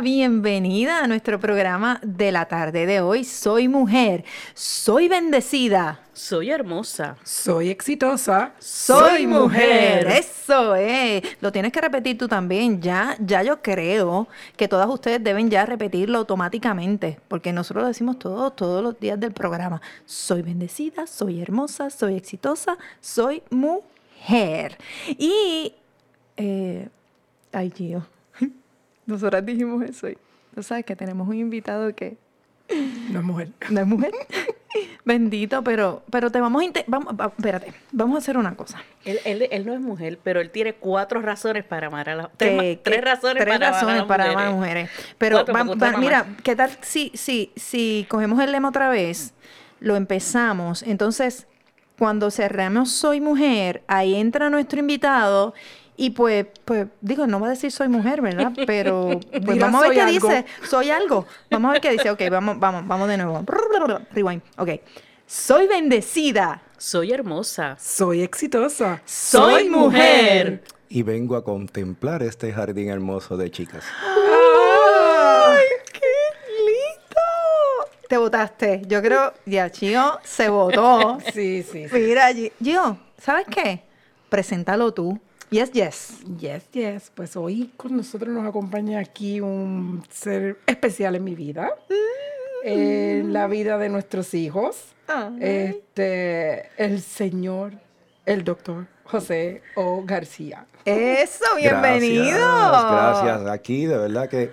bienvenida a nuestro programa de la tarde de hoy. Soy mujer, soy bendecida. Soy hermosa. Soy exitosa. Soy, mujer. Eso es. Lo tienes que repetir tú también. Ya, ya yo creo que todas ustedes deben ya repetirlo automáticamente, porque nosotros lo decimos todos, todos los días del programa. Soy bendecida, soy hermosa, soy exitosa, soy mujer. Y, eh, ay, Gio. Nosotras dijimos eso y tú sabes que tenemos un invitado que... No es mujer. No es mujer. Bendito, pero, pero te vamos a... Vamos, espérate, vamos a hacer una cosa. Él, él, él, no es mujer, pero él tiene cuatro razones para amar a las... Tres, tres, razones, tres para, razones amar para amar a mujeres. Pero mira, ¿qué tal si, si, si cogemos el lema otra vez, lo empezamos, entonces cuando cerramos Soy Mujer, ahí entra nuestro invitado y pues, pues, digo, no va a decir soy mujer, ¿verdad? Pero pues vamos a ver qué dice. Soy algo. Vamos a ver qué dice. Ok, vamos, vamos, vamos de nuevo. Rewind. Ok. Soy bendecida. Soy hermosa. Soy exitosa. Soy mujer. Y vengo a contemplar este jardín hermoso de chicas. ¡Ay, qué lindo! Te votaste. Yo creo, ya, Chio se votó. sí, sí, sí. Mira, Gio, ¿sabes qué? Preséntalo tú. Yes, yes. Yes, yes. Pues hoy con nosotros nos acompaña aquí un ser especial en mi vida, en la vida de nuestros hijos. Este, el señor, el doctor José O. García. Eso, bienvenido. Gracias, gracias. Aquí, de verdad que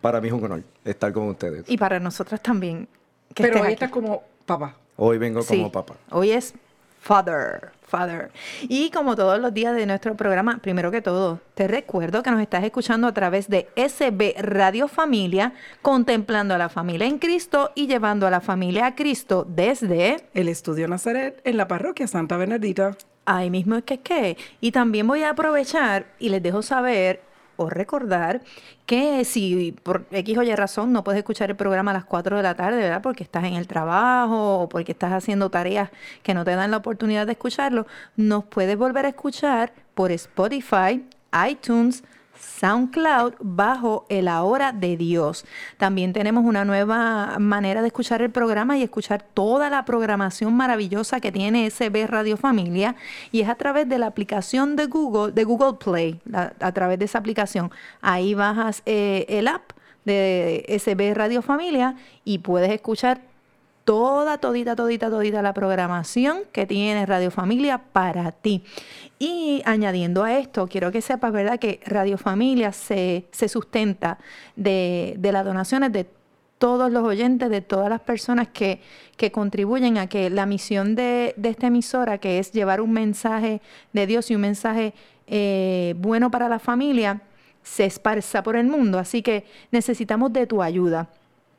para mí es un honor estar con ustedes. Y para nosotras también. Pero hoy estás como papá. Hoy vengo como papá. Hoy es Father. Father. Y como todos los días de nuestro programa, primero que todo, te recuerdo que nos estás escuchando a través de SB Radio Familia, contemplando a la familia en Cristo y llevando a la familia a Cristo desde el Estudio Nazaret en la parroquia Santa Bernardita. Ahí mismo es que es que. Y también voy a aprovechar y les dejo saber o recordar que si por X o Y razón no puedes escuchar el programa a las 4 de la tarde, ¿verdad? Porque estás en el trabajo o porque estás haciendo tareas que no te dan la oportunidad de escucharlo, nos puedes volver a escuchar por Spotify, iTunes, SoundCloud bajo el Ahora de Dios. También tenemos una nueva manera de escuchar el programa y escuchar toda la programación maravillosa que tiene SB Radio Familia y es a través de la aplicación de Google, de Google Play, a, través de esa aplicación. Ahí bajas eh, el app de SB Radio Familia y puedes escuchar toda, todita, todita, todita la programación que tiene Radio Familia para ti. Y añadiendo a esto, quiero que sepas, ¿verdad?, que Radio Familia se, sustenta de, de, las donaciones de todos los oyentes, de todas las personas que, que contribuyen a que la misión de, de, esta emisora, que es llevar un mensaje de Dios y un mensaje eh, bueno para la familia, se esparza por el mundo. Así que necesitamos de tu ayuda.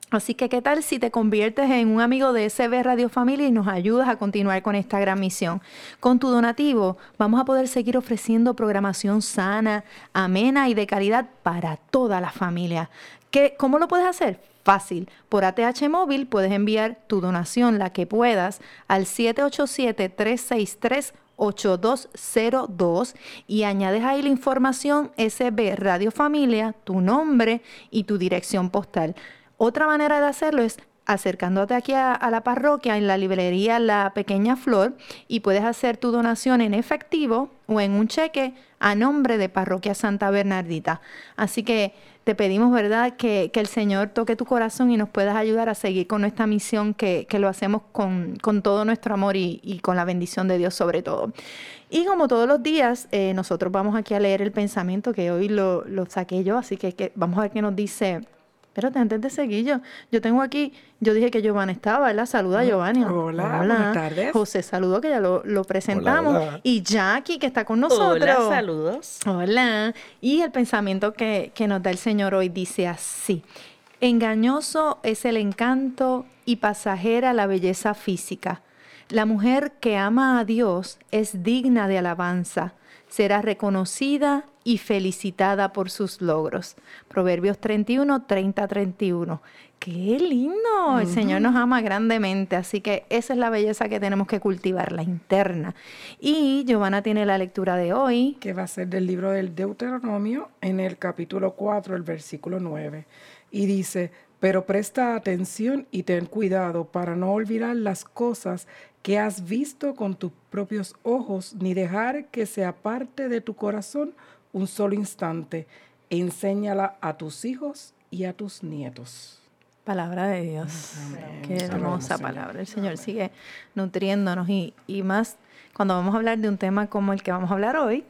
Así que, ¿qué tal si te conviertes en un amigo de SB Radio Familia y nos ayudas a continuar con esta gran misión? Con tu donativo vamos a poder seguir ofreciendo programación sana, amena y de calidad para toda la familia. ¿Qué, ¿Cómo lo puedes hacer? Fácil. Por ATH móvil puedes enviar tu donación, la que puedas, al 787-363. 8202 y añades ahí la información SB Radio Familia, tu nombre y tu dirección postal. Otra manera de hacerlo es acercándote aquí a, la parroquia en la librería La Pequeña Flor y puedes hacer tu donación en efectivo o en un cheque a nombre de Parroquia Santa Bernardita. Así que te pedimos, ¿verdad?, que, que el Señor toque tu corazón y nos puedas ayudar a seguir con nuestra misión, que, que lo hacemos con, con, todo nuestro amor y, y, con la bendición de Dios sobre todo. Y como todos los días, eh, nosotros vamos aquí a leer el pensamiento que hoy lo, lo saqué yo, así que vamos a ver qué nos dice Espérate, antes de seguir, yo, yo tengo aquí, yo dije que Giovanni estaba, ¿verdad? Saluda a Giovanni. Hola, buenas tardes. José, saludo, que ya lo, lo presentamos. Hola, hola. Y Jackie, que está con nosotros. Hola, saludos. Hola. Y el pensamiento que, que nos da el Señor hoy dice así. Engañoso es el encanto y pasajera la belleza física. La mujer que ama a Dios es digna de alabanza será reconocida y felicitada por sus logros. Proverbios 31, 30, 31. ¡Qué lindo! Uh -huh. El Señor nos ama grandemente, así que esa es la belleza que tenemos que cultivar, la interna. Y Giovanna tiene la lectura de hoy. Que va a ser del libro del Deuteronomio en el capítulo 4, el versículo 9. Y dice, pero presta atención y ten cuidado para no olvidar las cosas que has visto con tus propios ojos, ni dejar que se aparte de tu corazón un solo instante. Enséñala a tus hijos y a tus nietos. Palabra de Dios. Amén. Qué hermosa palabra. El Señor sigue nutriéndonos y, y más cuando vamos a hablar de un tema como el que vamos a hablar hoy,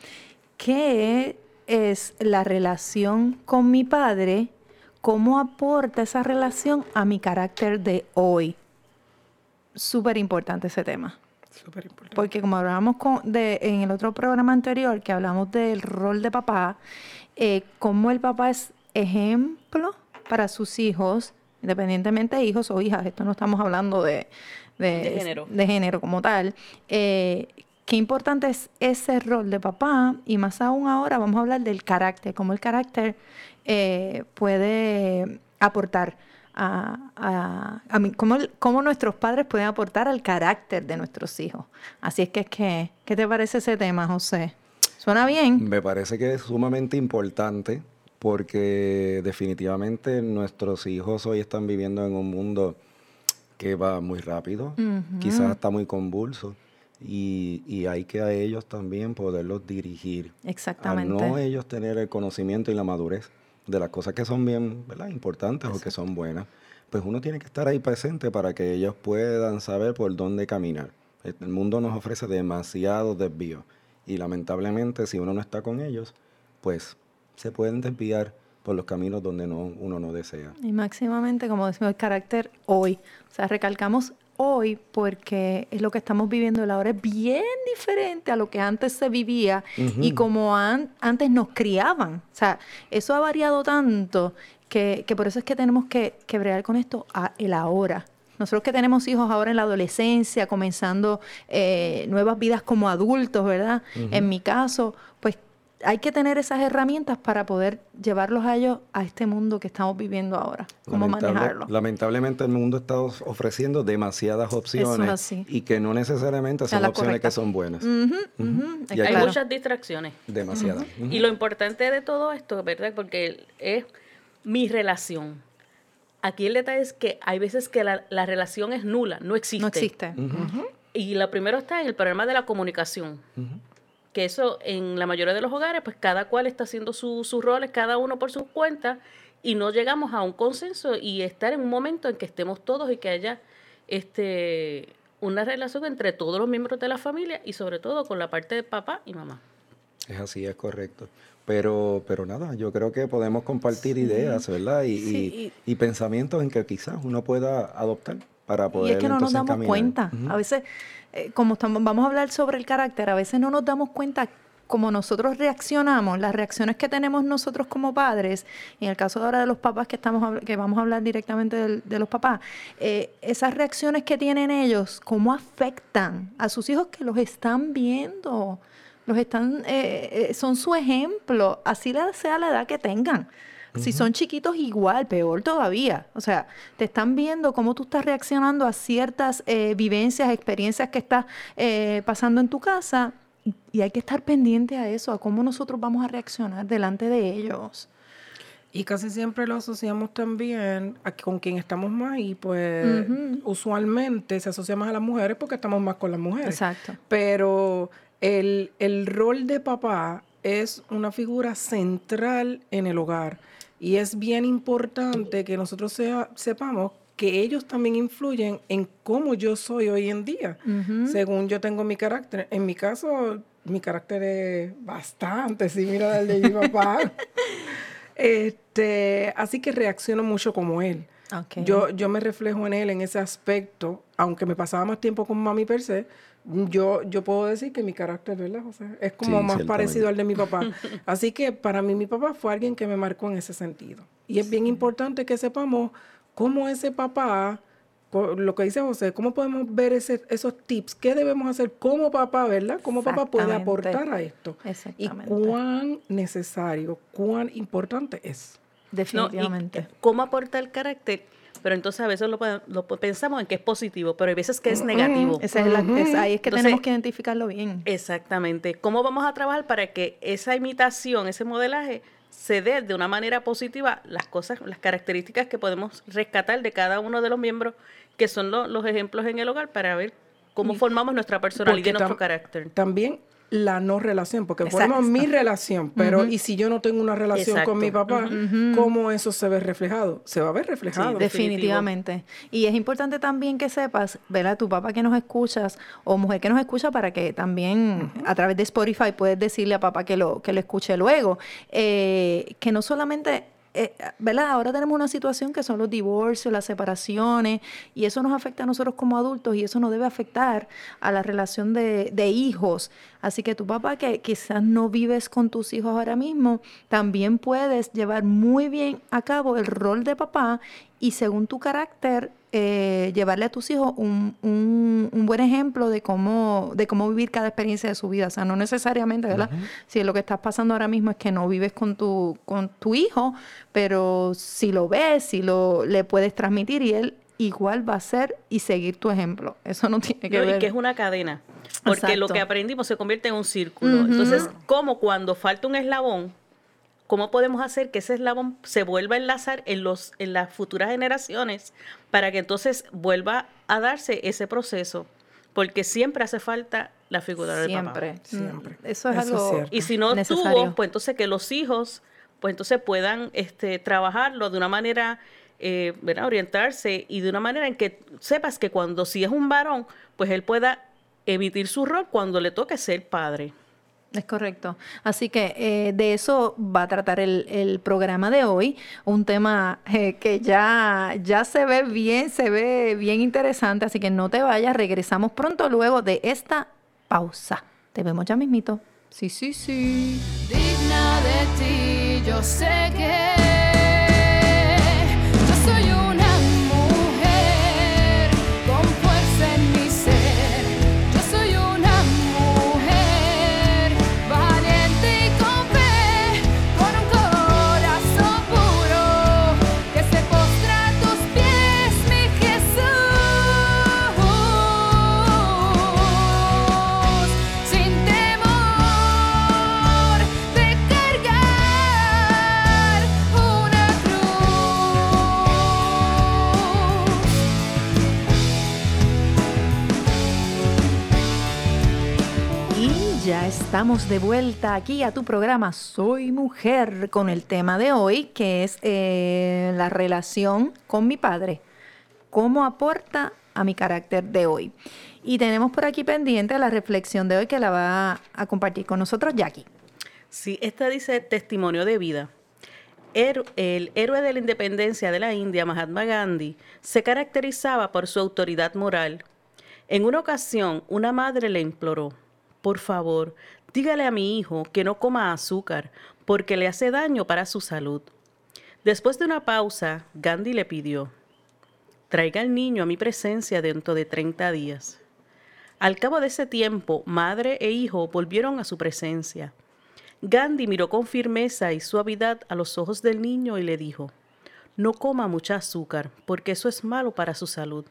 que es la relación con mi Padre, cómo aporta esa relación a mi carácter de hoy súper importante ese tema. Súper importante. Porque como hablábamos con, de, en el otro programa anterior, que hablamos del rol de papá, eh, cómo el papá es ejemplo para sus hijos, independientemente de hijos o hijas, esto no estamos hablando de, de, de género. de género como tal. Eh, qué importante es ese rol de papá y más aún ahora vamos a hablar del carácter, cómo el carácter eh, puede aportar a, a, a mí, cómo, cómo, nuestros padres pueden aportar al carácter de nuestros hijos. Así es que, es que, ¿qué te parece ese tema, José? ¿Suena bien? Me parece que es sumamente importante porque definitivamente nuestros hijos hoy están viviendo en un mundo que va muy rápido, uh -huh. quizás está muy convulso. Y, y, hay que a ellos también poderlos dirigir. Exactamente. A no ellos tener el conocimiento y la madurez de las cosas que son bien ¿verdad? importantes Exacto. o que son buenas, pues uno tiene que estar ahí presente para que ellos puedan saber por dónde caminar. El mundo nos ofrece demasiados desvíos y lamentablemente si uno no está con ellos, pues se pueden desviar por los caminos donde no, uno no desea. Y máximamente, como decimos, el carácter hoy. O sea, recalcamos hoy porque es lo que estamos viviendo el ahora es bien diferente a lo que antes se vivía uh -huh. y como an antes nos criaban. O sea, eso ha variado tanto que, que por eso es que tenemos que, que bregar con esto a el ahora. Nosotros que tenemos hijos ahora en la adolescencia, comenzando eh, nuevas vidas como adultos, ¿verdad? Uh -huh. En mi caso, pues hay que tener esas herramientas para poder llevarlos a ellos a este mundo que estamos viviendo ahora. ¿Cómo Lamentable, manejarlo? Lamentablemente el mundo está ofreciendo demasiadas opciones y que no necesariamente son opciones correcta. que son buenas. Uh -huh, uh -huh. Hay, hay claro. muchas distracciones. Demasiadas. Uh -huh. Y lo importante de todo esto, ¿verdad? Porque es mi relación. Aquí el detalle es que hay veces que la, la relación es nula, no existe. No existe. Y lo primero está en el problema de la comunicación que eso en la mayoría de los hogares, pues cada cual está haciendo sus su roles, cada uno por su cuenta, y no llegamos a un consenso y estar en un momento en que estemos todos y que haya este una relación entre todos los miembros de la familia y sobre todo con la parte de papá y mamá. Es así, es correcto. Pero, pero nada, yo creo que podemos compartir sí. ideas, ¿verdad? Y, sí. y, y, pensamientos en que quizás uno pueda adoptar para poder. Y es que no nos damos caminar. cuenta. Uh -huh. A veces, eh, como estamos, vamos a hablar sobre el carácter, a veces no nos damos cuenta como nosotros reaccionamos, las reacciones que tenemos nosotros como padres, en el caso ahora de los papás que estamos que vamos a hablar directamente de, los papás, eh, esas reacciones que tienen ellos, cómo afectan a sus hijos que los están viendo, los están, eh, son su ejemplo, así sea la edad que tengan. Si son chiquitos, igual, peor todavía. O sea, te están viendo cómo tú estás reaccionando a ciertas eh, vivencias, experiencias que estás eh, pasando en tu casa. Y, y, hay que estar pendiente a eso, a cómo nosotros vamos a reaccionar delante de ellos. Y casi siempre lo asociamos también a con quien estamos más y pues usualmente se asocia más a las mujeres porque estamos más con las mujeres. Exacto. Pero el, el rol de papá es una figura central en el hogar y es bien importante que nosotros sea- sepamos que ellos también influyen en cómo yo soy hoy en día, según yo tengo mi carácter. En mi caso, mi carácter es bastante similar al de mi papá. Este, así que reacciono mucho como él. Yo, yo me reflejo en él en ese aspecto, aunque me pasaba más tiempo con mami per se, yo, yo puedo decir que mi carácter, ¿verdad, José? Es como Sí, más parecido al de mi papá. Así que para mí mi papá fue alguien que me marcó en ese sentido. Y es bien importante que sepamos cómo ese papá, lo que dice José, cómo podemos ver ese, esos tips, qué debemos hacer como papá, ¿verdad? Cómo papá puede aportar a esto. Y Exactamente. cuán necesario, cuán importante es. No, y Definitivamente. cómo aporta el carácter, pero entonces a veces lo, lo pe- pensamos en que es positivo, pero hay veces que es negativo. Esa es la- es- ahí es que Entonces- tenemos que identificarlo bien. Exactamente. ¿Cómo vamos a trabajar para que esa imitación, ese modelaje, se dé de una manera positiva las cosas, las características que podemos rescatar de cada uno de los miembros, que son lo- los ejemplos en el hogar, para ver cómo formamos nuestra personalidad y nuestro carácter? También la no relación, porque Exacto. mi relación, pero y si yo no tengo una relación con mi papá, ¿cómo eso se ve reflejado? Se va a ver reflejado. Sí, Definitivamente. Y es importante también que sepas, ¿verdad? Tu papá que nos escuchas o mujer que nos escucha para que también a través de Spotify puedes decirle a papá que lo, que lo escuche luego. eh, que no solamente, eh, ¿verdad? Ahora tenemos una situación que son los divorcios, las separaciones y eso nos afecta a nosotros como adultos y eso no debe afectar a la relación de, de hijos. Así que tu papá que quizás no vives con tus hijos ahora mismo, también puedes llevar muy bien a cabo el rol de papá y según tu carácter eh, llevarle a tus hijos un, un- un buen ejemplo de cómo, de cómo vivir cada experiencia de su vida. O sea, no necesariamente, ¿verdad? Si lo que estás pasando ahora mismo es que no vives con tu, con tu hijo, pero si lo ves, si lo le puedes transmitir y él igual va a ser y seguir tu ejemplo. Eso no tiene que No, ver. y que es una cadena. Porque lo que aprendimos se convierte en un círculo. Entonces, ¿cómo cuando falta un eslabón, cómo podemos hacer que ese eslabón se vuelva a enlazar en, los, en las futuras generaciones para que entonces vuelva a darse ese proceso? Porque siempre hace falta la figura del papá. Siempre. Siempre. Mm, Eso es Eso es algo cierto. Y si no necesario. tuvo, pues entonces que los hijos, pues entonces puedan este, trabajarlo de una manera, eh, orientarse y de una manera en que sepas que cuando si es un varón, pues él pueda emitir su rol cuando le toque ser padre. Es correcto. Así que eh, de eso va a tratar el, el programa de hoy, un tema eh, que ya, ya se ve bien, se ve bien interesante, así que no te vayas, regresamos pronto luego de esta pausa. Te vemos ya mismito. Sí, sí, sí. digna de ti. Yo sé que estamos de vuelta aquí a tu programa Soy Mujer con el tema de hoy, que es eh, la relación con mi padre. ¿Cómo aporta a mi carácter de hoy? Y tenemos por aquí pendiente la reflexión de hoy que la va a compartir con nosotros Jackie. Sí, esta dice testimonio de vida. Héro- el héroe de la independencia de la India, Mahatma Gandhi, se caracterizaba por su autoridad moral. En una ocasión, una madre le imploró, por favor, dígale a mi hijo que no coma azúcar, porque le hace daño para su salud. Después de una pausa, Gandhi le pidió, traiga al niño a mi presencia dentro de 30 días. Al cabo de ese tiempo, madre e hijo volvieron a su presencia. Gandhi miró con firmeza y suavidad a los ojos del niño y le dijo, no coma mucha azúcar, porque eso es malo para su salud.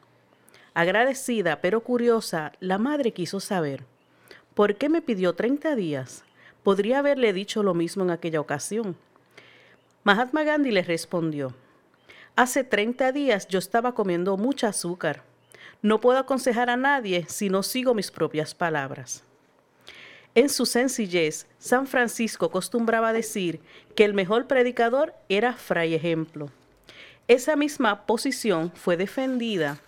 Agradecida pero curiosa, la madre quiso saber, ¿por qué me pidió 30 días? Podría haberle dicho lo mismo en aquella ocasión. Mahatma Gandhi le respondió, Hace 30 días yo estaba comiendo mucha azúcar. No puedo aconsejar a nadie si no sigo mis propias palabras. En su sencillez, San Francisco acostumbraba decir que el mejor predicador era fray ejemplo. Esa misma posición fue defendida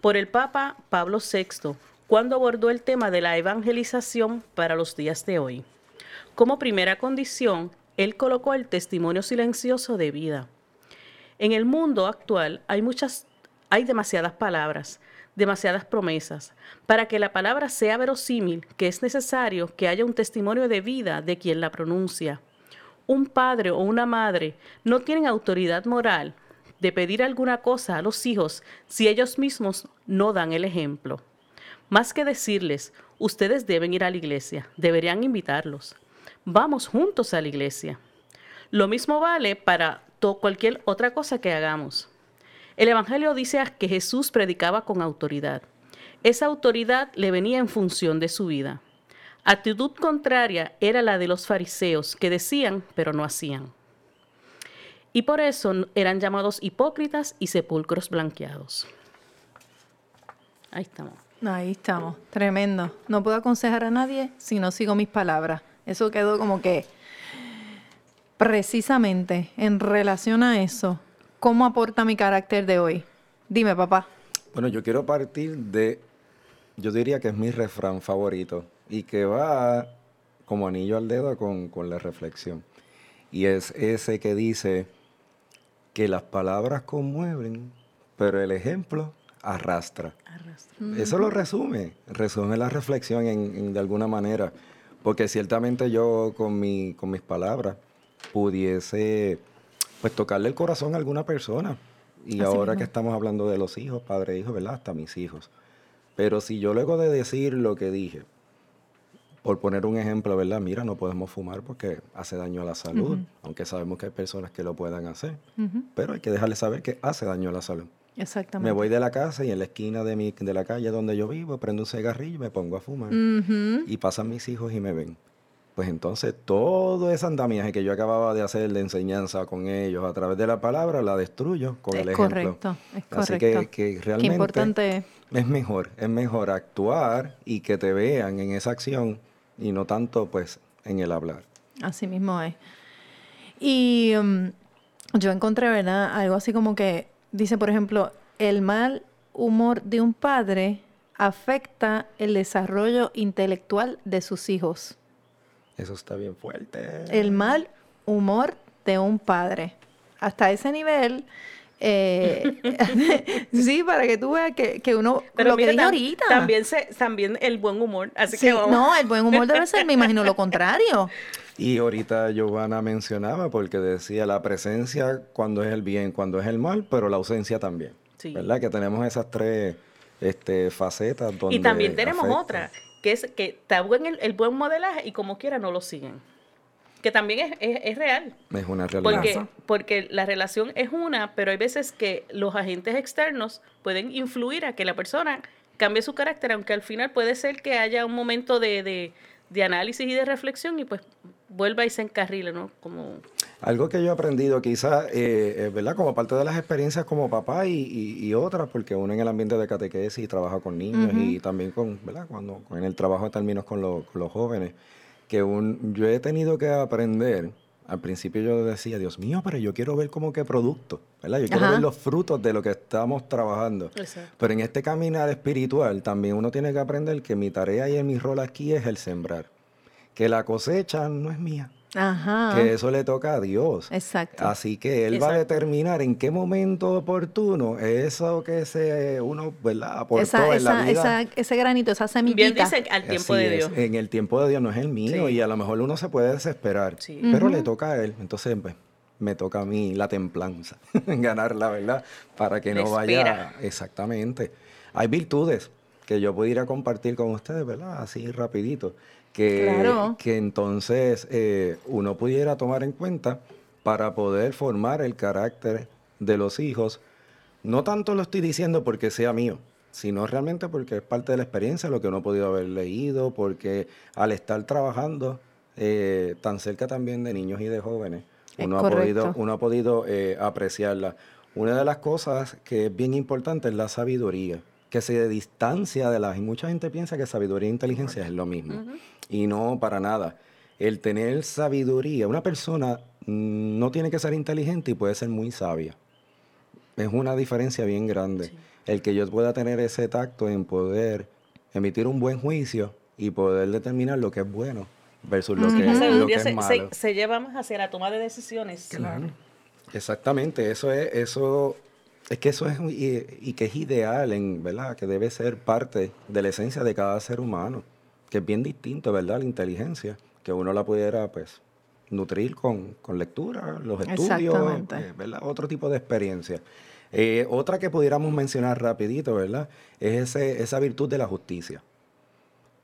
por el Papa Pablo VI cuando abordó el tema de la evangelización para los días de hoy. Como primera condición, él colocó el testimonio silencioso de vida. En el mundo actual hay muchas, hay demasiadas palabras, demasiadas promesas. Para que la palabra sea verosímil, que es necesario que haya un testimonio de vida de quien la pronuncia. Un padre o una madre no tienen autoridad moral de pedir alguna cosa a los hijos si ellos mismos no dan el ejemplo. Más que decirles, ustedes deben ir a la iglesia, deberían invitarlos. Vamos juntos a la iglesia. Lo mismo vale para cualquier otra cosa que hagamos. El Evangelio dice que Jesús predicaba con autoridad. Esa autoridad le venía en función de su vida. Actitud contraria era la de los fariseos, que decían, pero no hacían. Y por eso eran llamados hipócritas y sepulcros blanqueados. Ahí estamos. Ahí estamos, tremendo. No puedo aconsejar a nadie si no sigo mis palabras. Eso quedó como que precisamente en relación a eso, ¿cómo aporta mi carácter de hoy? Dime, papá. Bueno, yo quiero partir de, yo diría que es mi refrán favorito y que va como anillo al dedo con, con la reflexión. Y es ese que dice que las palabras conmueven, pero el ejemplo arrastra. Eso lo resume, resume la reflexión en, en- de alguna manera, porque ciertamente yo con, mi, con mis palabras pudiese pues tocarle el corazón a alguna persona. Y Así ahora que estamos hablando de los hijos, padre e hijo, ¿verdad? Hasta mis hijos. Pero si yo luego de decir lo que dije, por poner un ejemplo, ¿verdad? Mira, no podemos fumar porque hace daño a la salud, aunque sabemos que hay personas que lo puedan hacer, pero hay que dejarles saber que hace daño a la salud. Exactamente. Me voy de la casa y en la esquina de, mi, de la calle donde yo vivo prendo un cigarrillo y me pongo a fumar. Y pasan mis hijos y me ven. Pues entonces todo ese andamiaje que yo acababa de hacer de enseñanza con ellos a través de la palabra la destruyo con Es el ejemplo. correcto, es Así correcto. que, que Qué realmente importante es. es mejor, es mejor actuar y que te vean en esa acción y no tanto pues en el hablar. Así mismo es. Y um, yo encontré, ¿verdad? Algo así como que dice, por ejemplo, el mal humor de un padre afecta el desarrollo intelectual de sus hijos. Eso está bien fuerte. El mal humor de un padre. Hasta ese nivel. eh, sí, para que tú veas que, que uno. lo que mira, dije tam- ahorita. También, se, también el buen humor. Así Sí, que vamos. no, el buen humor debe ser, me imagino, lo contrario. Y ahorita Giovanna mencionaba porque decía la presencia cuando es el bien, cuando es el mal, pero la ausencia también. Sí. ¿Verdad? Que tenemos esas tres este, facetas donde Y también tenemos afecta. otra, que es que está buen el, el buen modelaje y como quiera no lo siguen. Que también es, es- es real. Es una realidad. Porque, porque la relación es una, pero hay veces que los agentes externos pueden influir a que la persona cambie su carácter, aunque al final puede ser que haya un momento de, de- de análisis y de reflexión y pues vuelva y se encarrile, ¿no? Como Algo que yo he aprendido quizás, eh, eh, ¿verdad? Como parte de las experiencias como papá y, y- y otras, porque uno en el ambiente de catequesis trabaja con niños y también con, ¿verdad? Cuando en el trabajo de términos con, los- con los jóvenes, que un, yo he tenido que aprender, al principio yo decía, Dios mío, pero yo quiero ver como que producto, ¿verdad? Yo quiero Ajá. ver los frutos de lo que estamos trabajando. Exacto. Pero en este caminar espiritual también uno tiene que aprender que mi tarea y mi rol aquí es el sembrar, que la cosecha no es mía Ajá. que eso le toca a Dios. Exacto. Así que Él va a determinar en qué momento oportuno eso que se uno, ¿verdad? Aportó Esa, en la vida. ese, ese granito, esa bien semillita. dicen al tiempo Así de es, Dios. En el tiempo de Dios no es el mío Sí. y a lo mejor uno se puede desesperar, Sí. pero le toca a Él. Entonces, pues, me toca a mí la templanza, ganarla, ¿verdad? Para que no vaya... Exactamente. Hay virtudes que yo pudiera compartir con ustedes, ¿verdad? Así rapidito. Que, Claro. que entonces eh, uno pudiera tomar en cuenta para poder formar el carácter de los hijos. No tanto lo estoy diciendo porque sea mío, sino realmente porque es parte de la experiencia, lo que uno ha podido haber leído, porque al estar trabajando eh, tan cerca también de niños y de jóvenes, Es uno ha podido, uno ha podido eh, apreciarla. Una de las cosas que es bien importante es la sabiduría, que se distancia de las... Y mucha gente piensa que sabiduría e inteligencia es lo mismo. Y no para nada. El tener sabiduría, una persona mm, no tiene que ser inteligente y puede ser muy sabia. Es una diferencia bien grande. El que yo pueda tener ese tacto en poder emitir un buen juicio y poder determinar lo que es bueno versus lo que, lo es se- malo. se lleva más hacia la toma de decisiones. Claro. Exactamente, eso es, eso, es que eso es, y, y que es ideal, en, ¿verdad? Que debe ser parte de la esencia de cada ser humano, que es bien distinto, ¿verdad? La inteligencia, que uno la pudiera, pues, nutrir con, con lectura, los estudios, eh, ¿verdad? Otro tipo de experiencia. Eh, otra que pudiéramos mencionar rapidito, ¿verdad? Es ese, esa virtud de la justicia.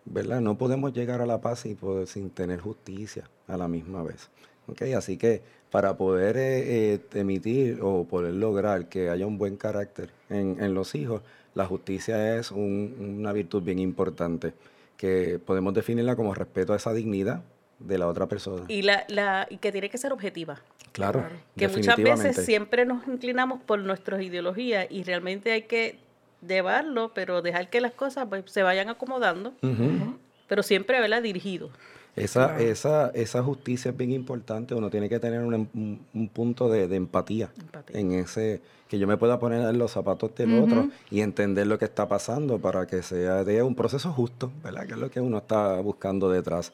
¿verdad? No podemos llegar a la paz y poder- sin tener justicia a la misma vez. ¿Ok? Así que para poder eh, eh, emitir o poder lograr que haya un buen carácter en, en los hijos, la justicia es un- una virtud bien importante, que podemos definirla como respeto a esa dignidad de la otra persona. Y, la, la, y que tiene que ser objetiva. claro, Que muchas veces siempre nos inclinamos por nuestras ideologías y realmente hay que llevarlo, pero dejar que las cosas pues, se vayan acomodando, Ujú. pero siempre, ¿verdad? Dirigido. Esa, esa, esa justicia es bien importante. Uno tiene que tener un, un- un punto de, de empatía, Empatía. en ese que yo me pueda poner en los zapatos del otro y entender lo que está pasando para que sea de un proceso justo, ¿verdad? Que es lo que uno está buscando detrás.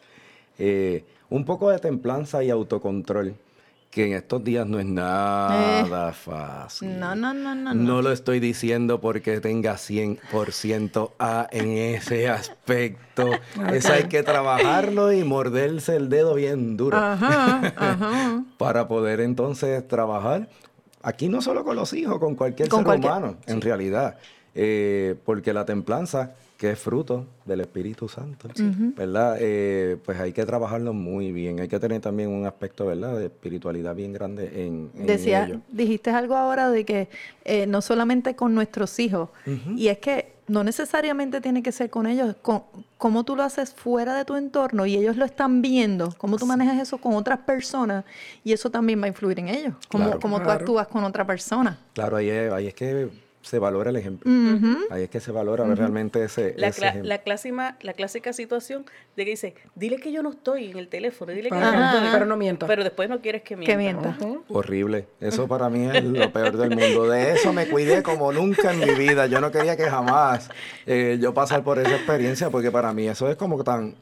Eh, un poco de templanza y autocontrol, que en estos días no es nada fácil. No, no, no, no, no. No lo estoy diciendo porque tenga 100% A en ese aspecto. Eso hay que trabajarlo y morderse el dedo bien duro Ajá, ajá. para poder entonces trabajar. Aquí no solo con los hijos, con cualquier Con ser cualquier- humano, en realidad. Eh, porque la templanza, que es fruto del Espíritu Santo, ¿verdad? Eh, pues hay que trabajarlo muy bien. Hay que tener también un aspecto, ¿verdad?, de espiritualidad bien grande en, en Decía, ello. dijiste algo ahora de que eh, no solamente con nuestros hijos, y es que no necesariamente tiene que ser con ellos, con cómo tú lo haces fuera de tu entorno y ellos lo están viendo, cómo tú manejas eso con otras personas y eso también va a influir en ellos, cómo, Claro. cómo tú Claro. actúas con otra persona. Claro, ahí es, ahí es que se valora el ejemplo. Ahí es que se valora realmente ese, La, ese ejemplo. la, clásima, la clásica situación de que dice, dile que yo no estoy en el teléfono, dile que yo no estoy. pero no mienta. Pero después no quieres que mienta. Que mienta. Horrible. Eso para mí es lo peor del mundo. De eso me cuidé como nunca en mi vida. Yo no quería que jamás eh, yo pasar por esa experiencia porque para mí eso es como tan...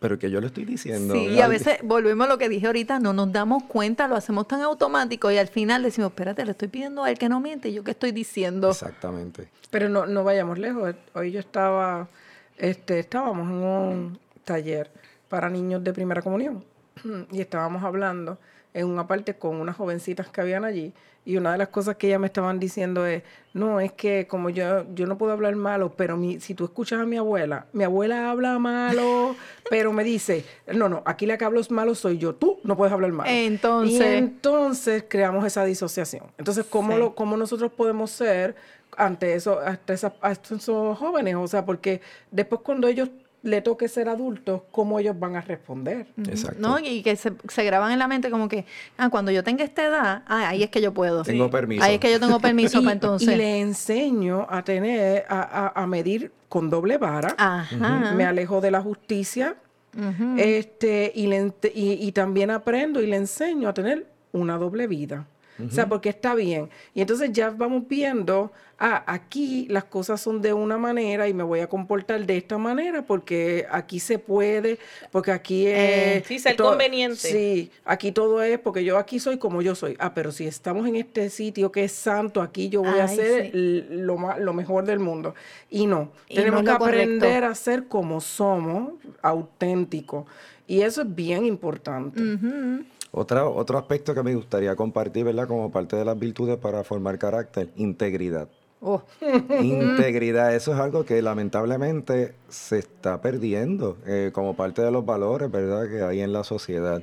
Pero que yo le estoy diciendo. Sí, y a veces volvemos a lo que dije ahorita, no nos damos cuenta, lo hacemos tan automático y al final decimos, espérate, le estoy pidiendo a él que no miente, ¿y yo qué estoy diciendo? Exactamente. Pero no, no vayamos lejos. Hoy yo estaba, este, estábamos en un taller para niños de primera comunión y estábamos hablando en una parte con unas jovencitas que habían allí y una de las cosas que ellas me estaban diciendo es, no, es que como yo, yo no puedo hablar malo, pero mi, si tú escuchas a mi abuela, mi abuela habla malo, pero me dice, no, no, aquí la que hablo malo soy yo, tú no puedes hablar malo. Entonces- Y entonces creamos esa disociación. Entonces, ¿cómo, Sí. lo, cómo nosotros podemos ser ante eso, ante esa- a estos jóvenes? O sea, porque después cuando ellos le toque ser adultos, ¿cómo ellos van a responder? Exacto. ¿No? Y que se, se graban en la mente como que, ah, cuando yo tenga esta edad, ah, ahí es que yo puedo. Tengo permiso. Ahí es que yo tengo permiso y, para entonces. y le enseño a tener, a, a- a medir con doble vara. Ajá. Me alejo de la justicia. Ujú. este, y, le y, y también aprendo y le enseño a tener una doble vida. O sea, porque está bien. Y entonces ya vamos viendo, ah, aquí las cosas son de una manera y me voy a comportar de esta manera porque aquí se puede, porque aquí es... Sí, ser conveniente. Sí, aquí todo es porque yo aquí soy como yo soy. Ah, pero si estamos en este sitio que es santo, aquí yo voy a hacer sí. lo, lo mejor del mundo. Y no, Y tenemos no que correcto. aprender a ser como somos, auténticos. Y eso es bien importante. Ujú. Otra, otro aspecto que me gustaría compartir, ¿verdad? Como parte de las virtudes para formar carácter, integridad. Oh, Integridad, eso es algo que lamentablemente se está perdiendo eh, como parte de los valores, ¿verdad? Que hay en la sociedad.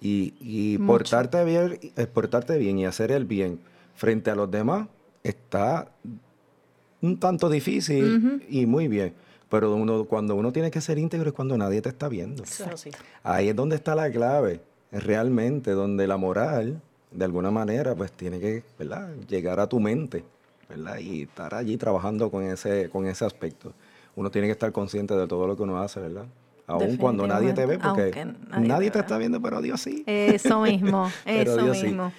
Y, y portarte bien, eh, portarte bien y hacer el bien frente a los demás está un tanto difícil y muy bien. Pero uno, cuando uno tiene que ser íntegro es cuando nadie te está viendo. Ahí es donde está la clave. Realmente donde la moral, de alguna manera, pues tiene que ¿verdad? llegar a tu mente ¿verdad? y estar allí trabajando con ese, con ese aspecto. Uno tiene que estar consciente de todo lo que uno hace, ¿verdad? Aun cuando nadie te ve, porque nadie, nadie te está viendo, pero Dios sí. Eso mismo, eso Dios sí. mismo.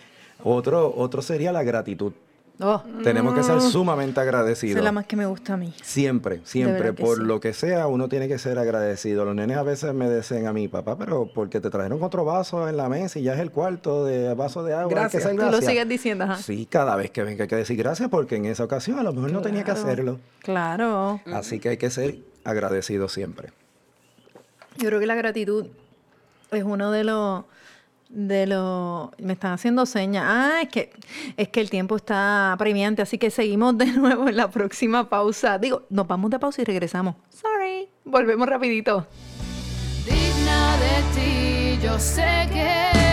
Otro, otro sería la gratitud. Oh, Tenemos que ser sumamente esa agradecidos. es la más que me gusta a mí. Siempre, siempre, por sí. lo que sea, uno tiene que ser agradecido. Los nenes a veces me dicen a mi papá, pero porque te trajeron otro vaso en la mesa y ya es el cuarto de vaso de agua. hay que Gracias. Tú lo sigues diciendo, ajá. Sí, cada vez que venga hay que decir gracias porque en esa ocasión a lo mejor no tenía que hacerlo. Claro. Así que hay que ser agradecido siempre. Yo creo que la gratitud es uno de los de los me están haciendo señas. Ah, es que es que el tiempo está apremiante, así que seguimos de nuevo en la próxima pausa. Digo, nos vamos de pausa y regresamos. Sorry, volvemos rapidito. digna de ti, yo sé que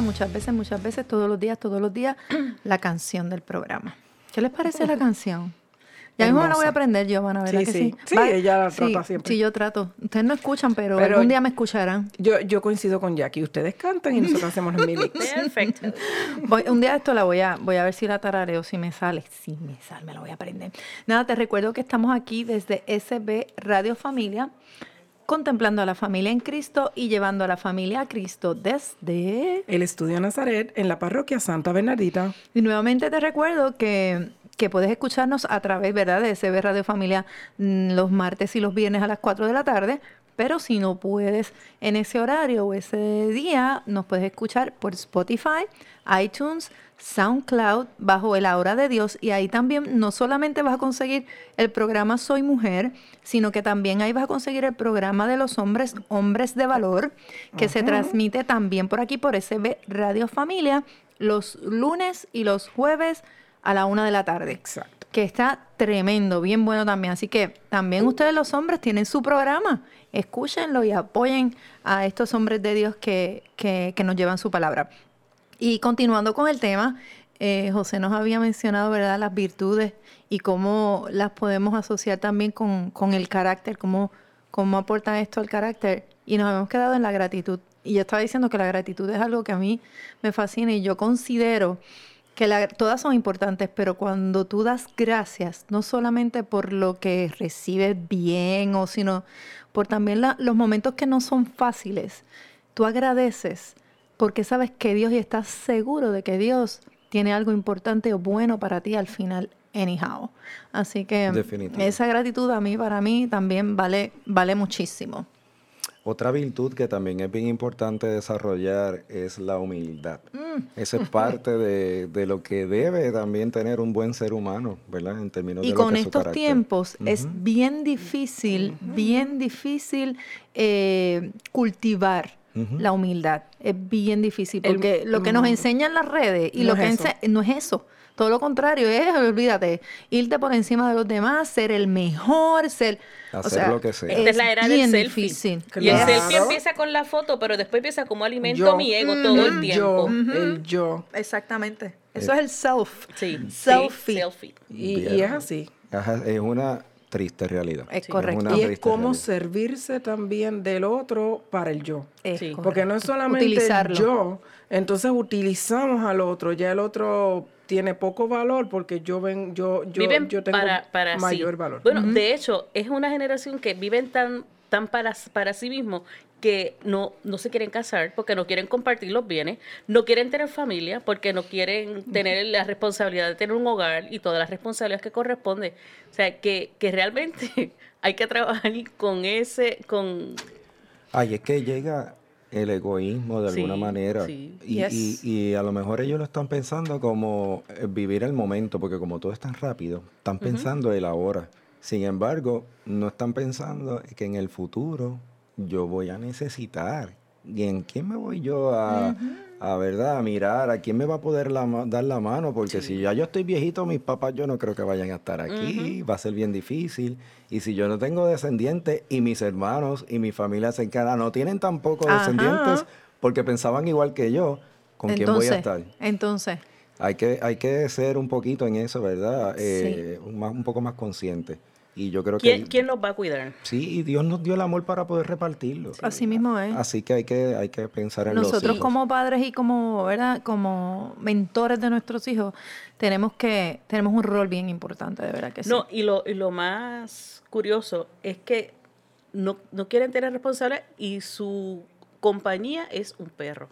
muchas veces, muchas veces, todos los días, todos los días, la canción del programa. ¿Qué les parece la canción? Ya mismo la voy a aprender, Giovanna, ¿verdad Sí, que sí. sí? Sí, ella la trata sí, siempre. Sí, yo trato. Ustedes no escuchan, pero, Pero- algún día me escucharán. Yo, yo coincido con Jackie. Ustedes cantan y nosotros hacemos el mimix. Perfecto. Voy- un día esto la voy a, voy a ver si la tarareo, si me sale. Si me sale, me la voy a aprender. Nada, te recuerdo que estamos aquí desde SB Radio Familia, contemplando a la familia en Cristo y llevando a la familia a Cristo desde... El Estudio Nazaret en la parroquia Santa Bernardita. Y nuevamente te recuerdo que, que puedes escucharnos a través, ¿verdad?, de SB Radio Familia mm, los martes y los viernes a las 4 de la tarde. Pero si no puedes en ese horario o ese día, nos puedes escuchar por Spotify, iTunes, SoundCloud, bajo el aura de Dios. Y ahí también no solamente vas a conseguir el programa Soy Mujer, sino que también ahí vas a conseguir el programa de los hombres, Hombres de Valor, que se transmite también por aquí por SB Radio Familia los lunes y los jueves a la una de la tarde. Exacto. Que está tremendo, bien bueno también. Así que también ustedes los hombres tienen su programa. Escúchenlo y apoyen a estos hombres de Dios que, que- que nos llevan su palabra. Y continuando con el tema, eh, José nos había mencionado, ¿verdad?, las virtudes y cómo las podemos asociar también con, con el carácter, cómo, cómo aporta esto al carácter. Y nos hemos quedado en la gratitud. Y yo estaba diciendo que la gratitud es algo que a mí me fascina y yo considero que todas son importantes, pero cuando tú das gracias, no solamente por lo que recibes bien, o sino por también los momentos que no son fáciles, tú agradeces porque sabes que Dios y estás seguro de que Dios tiene algo importante o bueno para ti al final, anyhow. Así que Definitivo. esa gratitud a mí, para mí, también vale, vale muchísimo. Otra virtud que también es bien importante desarrollar es la humildad. Mm. Eso es parte de, de lo que debe también tener un buen ser humano, ¿verdad? En términos Y de lo con que es su estos tiempos es bien difícil, bien difícil eh, cultivar La humildad. Es bien difícil El- porque lo que nos mm, enseñan las redes y no lo es que eso. ense- no es eso. Todo lo contrario es, olvídate, irte por encima de los demás, ser el mejor, ser... o Hacer sea, lo que sea. Esta es la era del selfie. difícil. Y el selfie empieza con la foto, pero después empieza como alimento Yo. mi ego todo el El tiempo. yo, el yo. Exactamente. Eso es el self. Sí, Selfie. sí, selfie. Y, y es así. Ajá, es una triste realidad. Es Sí. correcto. y es cómo realidad. servirse también del otro para el yo. Es Sí. correcto. Porque no es solamente Utilizarlo. el yo, entonces utilizamos al otro, ya el otro tiene poco valor porque yo ven, yo, yo, viven yo tengo para, para sí. mayor valor. Bueno, de hecho, es una generación que viven tan, tan para, para sí mismos que no, no se quieren casar porque no quieren compartir los bienes, no quieren tener familia porque no quieren tener la responsabilidad de tener un hogar y todas las responsabilidades que corresponden. O sea, que, que realmente hay que trabajar con ese, con... Ay, es que llega, el egoísmo de alguna Sí, manera. sí. Y, Yes. y- y a lo mejor ellos lo están pensando como eh, vivir el momento, porque como todo es tan rápido, están pensando el ahora. Sin embargo, no están pensando que en el futuro yo voy a necesitar. ¿Y en quién me voy yo a, a, verdad, a mirar? ¿A quién me va a poder la dar la mano? Porque si ya yo estoy viejito, mis papás yo no creo que vayan a estar aquí. Va a ser bien difícil. Y si yo no tengo descendientes y mis hermanos y mi familia cercana no tienen tampoco Ajá. descendientes porque pensaban igual que yo, ¿con quién voy a estar? Entonces, Hay que, hay que ser un poquito en eso, ¿verdad? Eh, un, más- un poco más consciente. Y yo creo ¿Quién, que... quién los va a cuidar? Sí, y Dios nos dio el amor para poder repartirlo. así mismo es. Así que hay que, hay que pensar en los Nosotros hijos. como padres y como, ¿verdad? Como mentores de nuestros hijos, tenemos que, tenemos un rol bien importante, de verdad que sí. No, y lo, y lo más curioso es que no, no quieren tener responsable y su compañía es un perro.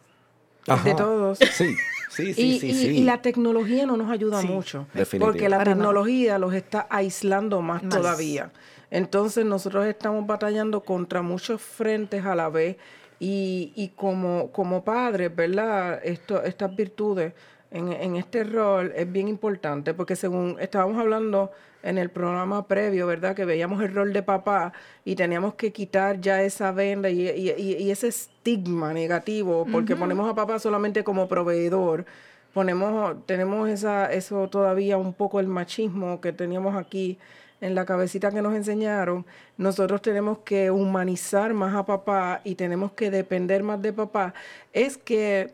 Ajá. de todos. Sí, sí, sí, y, sí, y- sí. y la tecnología no nos ayuda Sí, mucho. definitivo. Porque la Para tecnología los está aislando más, Más. todavía. Entonces nosotros estamos batallando contra muchos frentes a la vez. Y, y como, como padres, ¿verdad? Esto, estas virtudes en, en este rol es bien importante porque según estábamos hablando en el programa previo, ¿verdad? Que veíamos el rol de papá y teníamos que quitar ya esa venda y, y- y- ese estigma negativo porque ponemos a papá solamente como proveedor. Ponemos, tenemos esa, eso todavía un poco el machismo que teníamos aquí en la cabecita que nos enseñaron, nosotros tenemos que humanizar más a papá y tenemos que depender más de papá, es que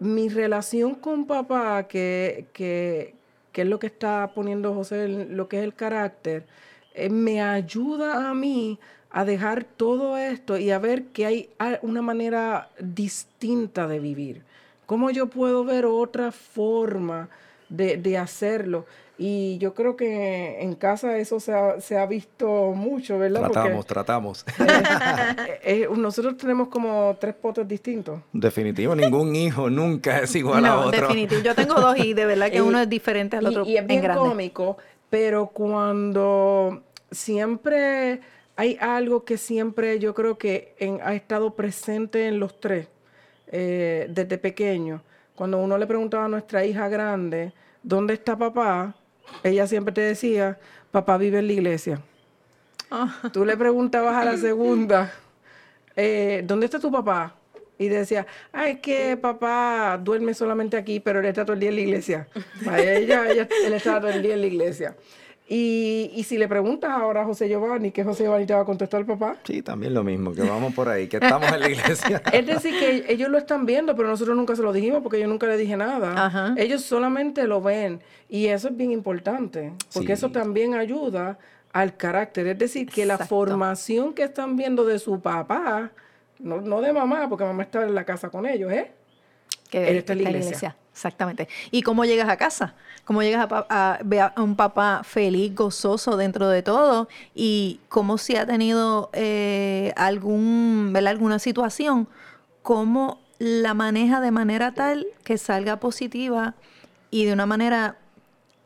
mi relación con papá, que, que, que es lo que está poniendo José, lo que es el carácter, eh, me ayuda a mí a dejar todo esto y a ver que hay una manera distinta de vivir. ¿Cómo yo puedo ver otra forma de, de hacerlo? Y yo creo que en casa eso se ha, se ha visto mucho, ¿verdad? Porque, Tratamos, tratamos. eh, eh, nosotros tenemos como tres potes distintos. Definitivo, ningún hijo nunca es igual a otro. definitivo. Yo tengo dos y de verdad que Y- uno es diferente al y- otro Y, es en bien grande. cómico, pero cuando siempre hay algo que siempre yo creo que en- ha estado presente en los tres eh, desde pequeño. Cuando uno le preguntaba a nuestra hija grande, ¿dónde está papá? Ella siempre te decía, papá vive en la iglesia. Tú le preguntabas a la segunda, eh, ¿dónde está tu papá? Y decía, ah, es que papá duerme solamente aquí, pero él está todo el día en la iglesia. A ella, ella- él está todo el día en la iglesia. Y, y si le preguntas ahora a José Giovanni, ¿qué José Giovanni te va a contestar el papá? Sí, también lo mismo, que vamos por ahí, que estamos en la iglesia. Es decir, que ellos lo están viendo, pero nosotros nunca se lo dijimos porque yo nunca le dije nada. Ajá. Ellos solamente lo ven. Y eso es bien importante, porque Sí. eso también ayuda al carácter. Es decir, que la formación que están viendo de su papá, no, no de mamá, porque mamá está en la casa con ellos, ¿eh? que Él está en la iglesia. Exactamente. ¿Y cómo llegas a casa? ¿Cómo llegas a, a a un papá feliz, gozoso dentro de todo? ¿Y cómo si ha tenido eh, algún, alguna situación? ¿Cómo la maneja de manera tal que salga positiva y de una manera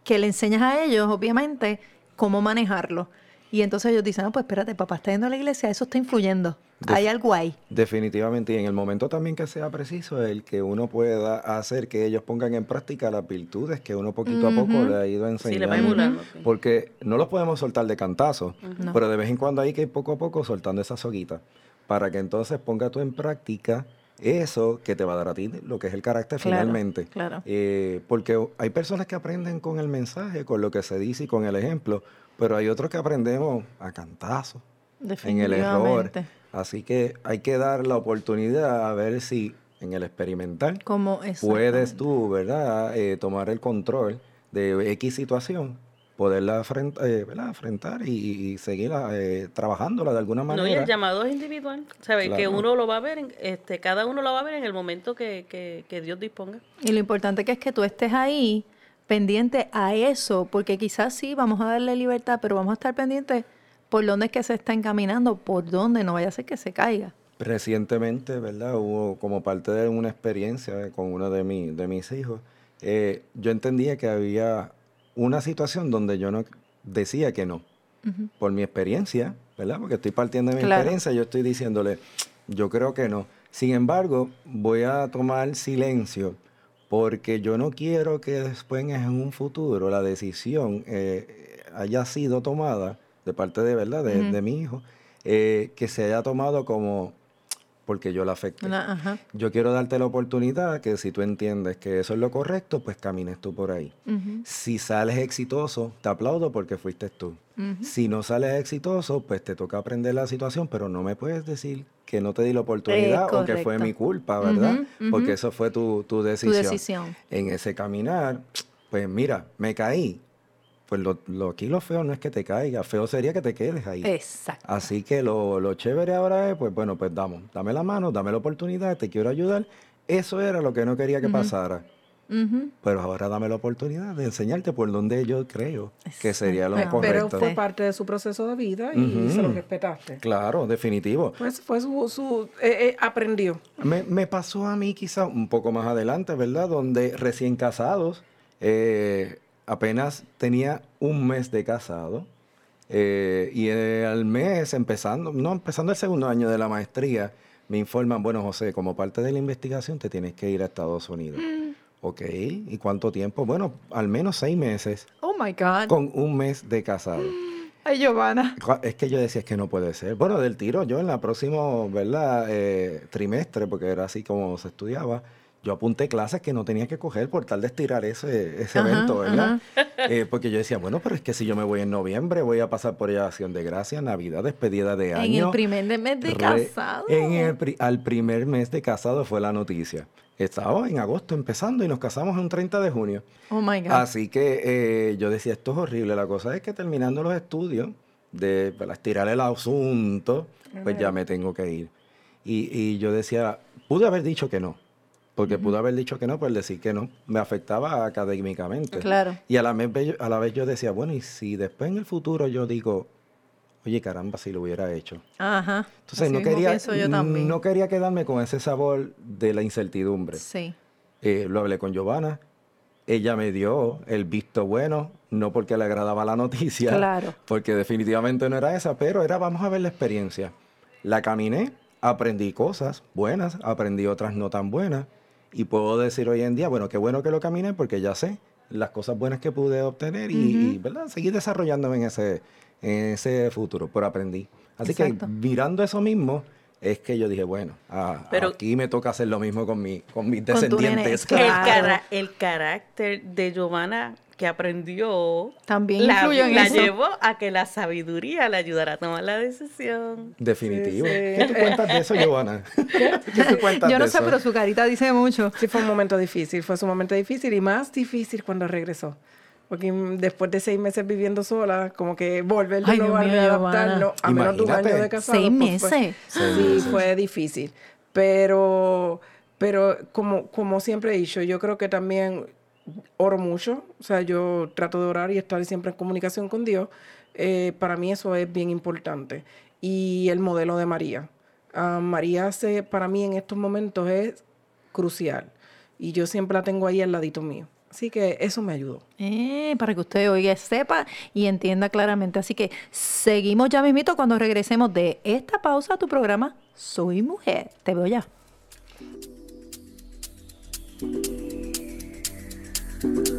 que le enseñas a ellos, obviamente, cómo manejarlo? Y entonces ellos dicen, no, pues espérate, papá está yendo a la iglesia, eso está influyendo. Hay algo ahí. Definitivamente, y en el momento también que sea preciso, el que uno pueda hacer que ellos pongan en práctica las virtudes que uno poquito a poco le ha ido Sí, le enseñando. va. Porque no los podemos soltar de cantazo, pero de vez en cuando hay que ir poco a poco soltando esa soguita para que entonces ponga tú en práctica eso que te va a dar a ti lo que es el carácter Claro, finalmente. claro. Eh, porque hay personas que aprenden con el mensaje, con lo que se dice y con el ejemplo, pero hay otros que aprendemos a cantazo, en el error. Así que hay que dar la oportunidad a ver si en el experimental Como puedes tú, ¿verdad?, Eh, tomar el control de X situación, poderla afrent- eh, ¿verdad? afrontar y, y seguir eh, trabajándola de alguna No, y manera. el llamado es individual. ¿Sabes? Que Claro. uno lo va a ver, en- este, cada uno lo va a ver en el momento que, que, que Dios disponga. Y lo importante que es que tú estés ahí pendiente a eso, porque quizás sí, vamos a darle libertad, pero vamos a estar pendientes por dónde es que se está encaminando, por dónde, no vaya a ser que se caiga. Recientemente, ¿verdad? Hubo como parte de una experiencia con uno de, mi- de mis hijos. eh, yo entendía que había una situación donde yo no decía que no. Por mi experiencia, ¿verdad? Porque estoy partiendo de mi Claro. experiencia, yo estoy diciéndole, yo creo que no. Sin embargo, voy a tomar silencio porque yo no quiero que después en un futuro la decisión eh, haya sido tomada de parte de verdad de, de mi hijo, eh, que se haya tomado como porque yo la afecté. Ajá. Yo quiero darte la oportunidad que si tú entiendes que eso es lo correcto, pues camines tú por ahí. Si sales exitoso, te aplaudo porque fuiste tú. Si no sales exitoso, pues te toca aprender la situación, pero no me puedes decir que no te di la oportunidad o que fue mi culpa, ¿verdad? Porque eso fue tu, tu decisión. decisión. En ese caminar, pues mira, me caí. Pues lo, lo- aquí lo feo no es que te caigas, feo sería que te quedes ahí. Exacto. Así que lo, lo chévere ahora es, pues bueno, pues damos, dame la mano, dame la oportunidad, te quiero ayudar. Eso era lo que no quería que pasara. Ujú. Pero ahora dame la oportunidad de enseñarte por donde yo creo que sería lo. Pero correcto. fue parte de su proceso de vida y se lo respetaste. Claro, definitivo. Pues fue su, su eh, eh, aprendió. Me, me pasó a mí quizá un poco más adelante, ¿verdad? Donde recién casados, eh, apenas tenía un mes de casado. eh, y eh, al mes, empezando, no, empezando el segundo año de la maestría, me informan, bueno, José, como parte de la investigación te tienes que ir a Estados Unidos. Ok, ¿y cuánto tiempo? Bueno, al menos seis meses Oh my God. con un mes de casado. Ay, Giovanna. Es que yo decía, es que no puede ser. Bueno, del tiro, yo en la próximo, ¿verdad? Eh, trimestre, porque era así como se estudiaba, yo apunté clases que no tenía que coger por tal de estirar ese, ese Ajá, evento, ¿verdad? Eh, porque yo decía, bueno, pero es que si yo me voy en noviembre, voy a pasar por Acción de Gracia, Navidad, despedida de año. En el primer mes de Re- casado. En el al primer mes de casado fue la noticia. Estaba en agosto empezando y nos casamos un 30 de junio. Oh my God. Así que eh, yo decía, esto es horrible. La cosa es que terminando los estudios, de para estirar el asunto, pues ya me tengo que ir. Y, y yo decía, pude haber dicho que no. Porque pude haber dicho que no, pues decir que no, me afectaba académicamente. Claro. Y a la, vez, yo- a la vez yo decía, bueno, y si después en el futuro yo digo, oye, caramba, si lo hubiera hecho. Ajá. Entonces no quería, yo no quería quedarme con ese sabor de la incertidumbre. Sí. Eh, lo hablé con Giovanna. Ella me dio el visto bueno, no porque le agradaba la noticia, Claro. porque definitivamente no era esa, pero era vamos a ver la experiencia. La caminé, aprendí cosas buenas, aprendí otras no tan buenas, y puedo decir hoy en día, bueno, qué bueno que lo caminé porque ya sé las cosas buenas que pude obtener y, y, ¿verdad? seguir desarrollándome en ese, en ese futuro, pero aprendí. Así Exacto. que mirando eso mismo, es que yo dije, bueno, ah, Pero- aquí me toca hacer lo mismo con, mi, con mis Con descendientes. Claro. El, cara- el carácter de Giovanna que aprendió También la, influyó en la eso. llevó a que la sabiduría le ayudara a tomar la decisión. Definitivo. Sí, sí. ¿Qué tú cuentas de eso, Giovanna? ¿Qué tú cuentas Yo no de sé, eso? pero su carita dice mucho. Sí, fue un momento difícil, fue sumamente difícil y más difícil cuando regresó. Porque después de seis meses viviendo sola, como que volver de nuevo a readaptarnos a menos de un año de casado. Seis pues, meses. Sí, meses. fue difícil. Pero, pero como, como siempre he dicho, yo creo que también oro mucho. O sea, yo trato de orar y estar siempre en comunicación con Dios. Eh, para mí eso es bien importante. Y el modelo de María. Ah, María se, para mí en estos momentos es crucial. Y yo siempre la tengo ahí al ladito mío. Así que eso me ayudó. Eh, para que usted oiga, sepa y entienda claramente. Así que seguimos ya mismito cuando regresemos de esta pausa a tu programa Soy Mujer. Te veo ya. Thank you.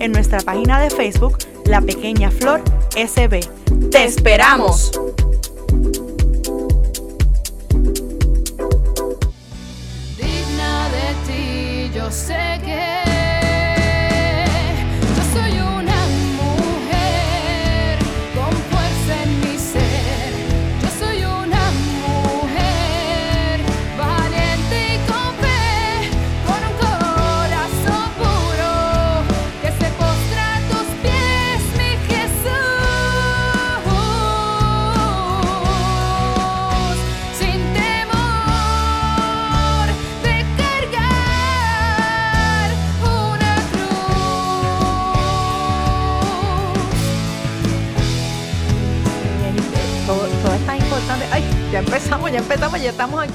en nuestra página de Facebook La Pequeña Flor SB. ¡Te esperamos! digna de ti, yo sé que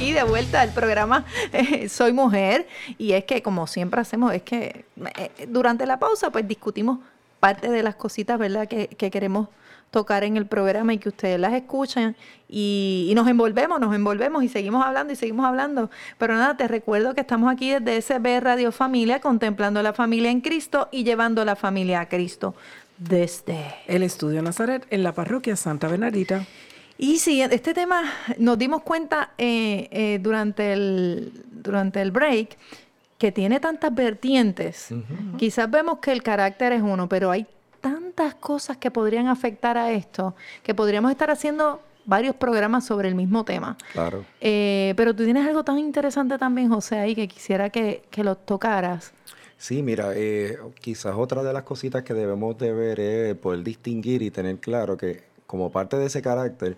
de vuelta al programa eh, Soy Mujer. Y es que, como siempre hacemos, es que eh, durante la pausa, pues discutimos parte de las cositas, ¿verdad?, que, que queremos tocar en el programa y que ustedes las escuchan y, y nos envolvemos, nos envolvemos y seguimos hablando y seguimos hablando. Pero nada, te recuerdo que estamos aquí desde SB Radio Familia, contemplando la familia en Cristo y llevando la familia a Cristo desde El Estudio Nazaret en la parroquia Santa Bernardita. Y sí, este tema nos dimos cuenta eh, eh, durante, el, durante el break que tiene tantas vertientes. Quizás vemos que el carácter es uno, pero hay tantas cosas que podrían afectar a esto que podríamos estar haciendo varios programas sobre el mismo tema. Claro. Eh, pero tú tienes algo tan interesante también, José, ahí que quisiera que, que lo tocaras. Sí, mira, eh, quizás otra de las cositas que debemos de ver es poder distinguir y tener claro que como parte de ese carácter,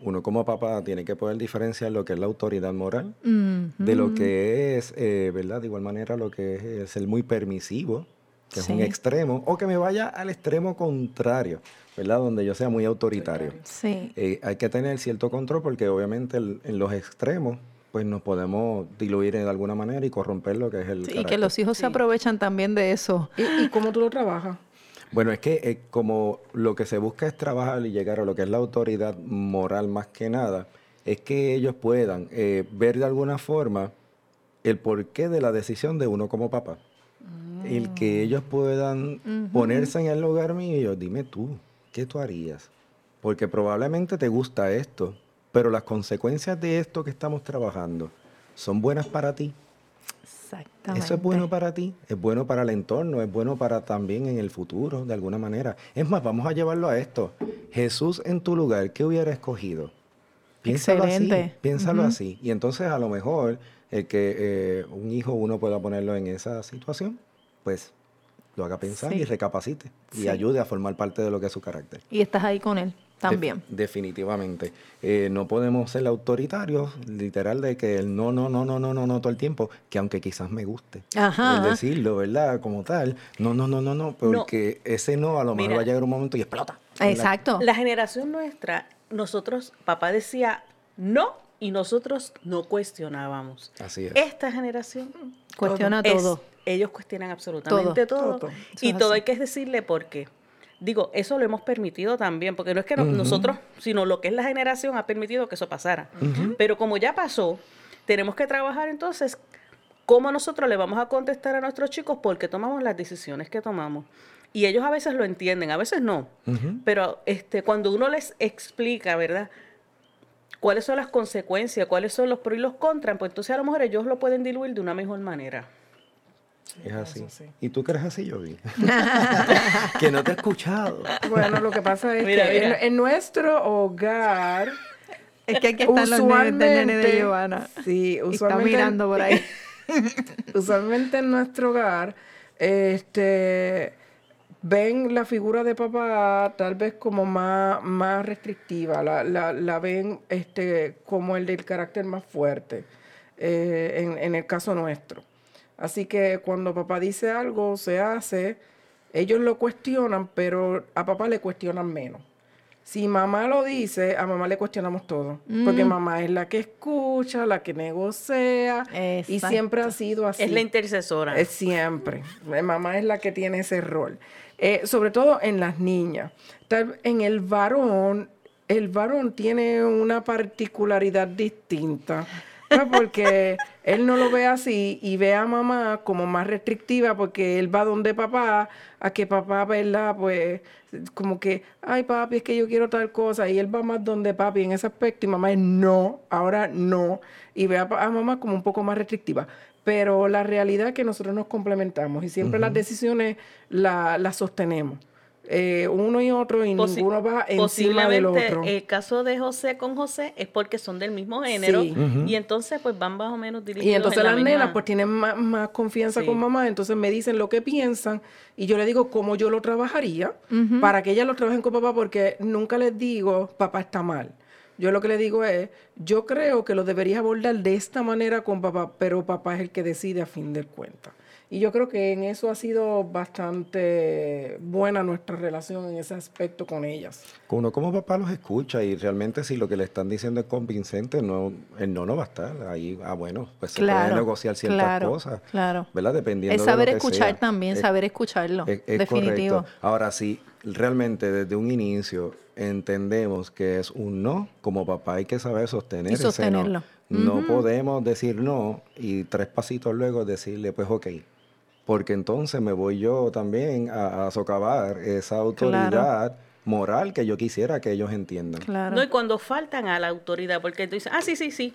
uno como papá tiene que poder diferenciar lo que es la autoridad moral de lo que es, eh, ¿verdad? De igual manera lo que es, ser muy permisivo, que es un extremo, o que me vaya al extremo contrario, ¿verdad? Donde yo sea muy autoritario. Sí. Eh, hay que tener cierto control porque obviamente el- en los extremos pues nos podemos diluir de alguna manera y corromper lo que es el Sí, y que los hijos se aprovechan también de eso. ¿Y, y cómo tú lo trabajas? Bueno, es que eh, como lo que se busca es trabajar y llegar a lo que es la autoridad moral más que nada, es que ellos puedan eh, ver de alguna forma el porqué de la decisión de uno como papá. El que ellos puedan ponerse en el lugar mío y yo, dime tú, ¿qué tú harías? Porque probablemente te gusta esto, pero las consecuencias de esto que estamos trabajando son buenas para ti. Exactamente. Eso es bueno para ti, es bueno para el entorno, es bueno para también en el futuro, de alguna manera. Es más, vamos a llevarlo a esto. Jesús en tu lugar, ¿qué hubiera escogido? Piénsalo así, piénsalo así. Y entonces a lo mejor el que eh, un hijo uno pueda ponerlo en esa situación, pues lo haga pensar Sí. y recapacite y Sí. ayude a formar parte de lo que es su carácter. Y estás ahí con él también. Def- definitivamente. Eh, no podemos ser autoritarios, literal, de que el no, no, no, no, no, no, no todo el tiempo, que aunque quizás me guste. Ajá. El decirlo, ¿verdad? Como tal. No, no, no, no, no, porque ese no a lo mejor Mira. va a llegar un momento y explota. Exacto. La generación nuestra, nosotros, papá decía no y nosotros no cuestionábamos. Así es. Esta generación Cuestiona es- todo. ellos cuestionan absolutamente todo. Todo. Y todo hay que decirle por qué. Digo, eso lo hemos permitido también, porque no es que no- nosotros, sino lo que es la generación ha permitido que eso pasara. Pero como ya pasó, tenemos que trabajar entonces cómo nosotros le vamos a contestar a nuestros chicos por qué tomamos las decisiones que tomamos. Y ellos a veces lo entienden, a veces no. Pero este, cuando uno les explica, ¿verdad? ¿Cuáles son las consecuencias? ¿Cuáles son los pros y los contras? Pues entonces a lo mejor ellos lo pueden diluir de una mejor manera. Es así. sí. ¿Y tú crees así, Yogi? que no te he escuchado. Bueno, lo que pasa es Mira, que mira. En, en nuestro hogar, Es que aquí están los nenes del nene de usualmente- Giovanna. Sí, Y está usualmente. mirando por ahí. usualmente en nuestro hogar, este, ven la figura de papá tal vez como más, más restrictiva, la, la, la ven este, como el del carácter más fuerte, eh, en, en el caso nuestro. Así que cuando papá dice algo, se hace, ellos lo cuestionan, pero a papá le cuestionan menos. Si mamá lo dice, a mamá le cuestionamos todo. Porque mamá es la que escucha, la que negocia. Y siempre ha sido así. Es la intercesora. Es siempre. Mamá es la que tiene ese rol. Eh, sobre todo en las niñas. Tal- en el varón, el varón tiene una particularidad distinta. ¿No? Porque él no lo ve así y ve a mamá como más restrictiva porque él va donde papá, a que papá, ¿verdad? Pues como que, ay papi, es que yo quiero tal cosa y él va más donde papi en ese aspecto y mamá es no, ahora no. Y ve a, a mamá como un poco más restrictiva. Pero la realidad es que nosotros nos complementamos y siempre las decisiones la- las sostenemos. Eh, uno y otro y Posi- ninguno va encima del otro. el caso de José con José es porque son del mismo género Sí. y entonces pues van más o menos dirigidos Y entonces en la las nenas misma- pues tienen más, más confianza Sí. con mamá, entonces me dicen lo que piensan y yo le digo cómo yo lo trabajaría para que ellas lo trabajen con papá porque nunca les digo papá está mal. Yo lo que le digo es, yo creo que lo deberías abordar de esta manera con papá, pero papá es el que decide a fin de cuentas. Y yo creo que en eso ha sido bastante buena nuestra relación en ese aspecto con ellas. Uno como papá los escucha y realmente si lo que le están diciendo es convincente, no, el no no va a estar ahí. Ah, bueno, pues se puede Claro, negociar ciertas claro, cosas, claro. ¿verdad? Dependiendo Es de lo saber que escuchar sea. también, Es- saber escucharlo. es, es definitivo. correcto. Ahora sí, realmente desde un inicio entendemos que es un no, como papá hay que saber sostener Y ese no. sostenerlo. No podemos decir no y tres pasitos luego decirle, pues ok. Porque entonces me voy yo también a, a socavar esa autoridad moral que yo quisiera que ellos entiendan. Claro. No, y cuando faltan a la autoridad, porque dices, ah, sí, sí, sí.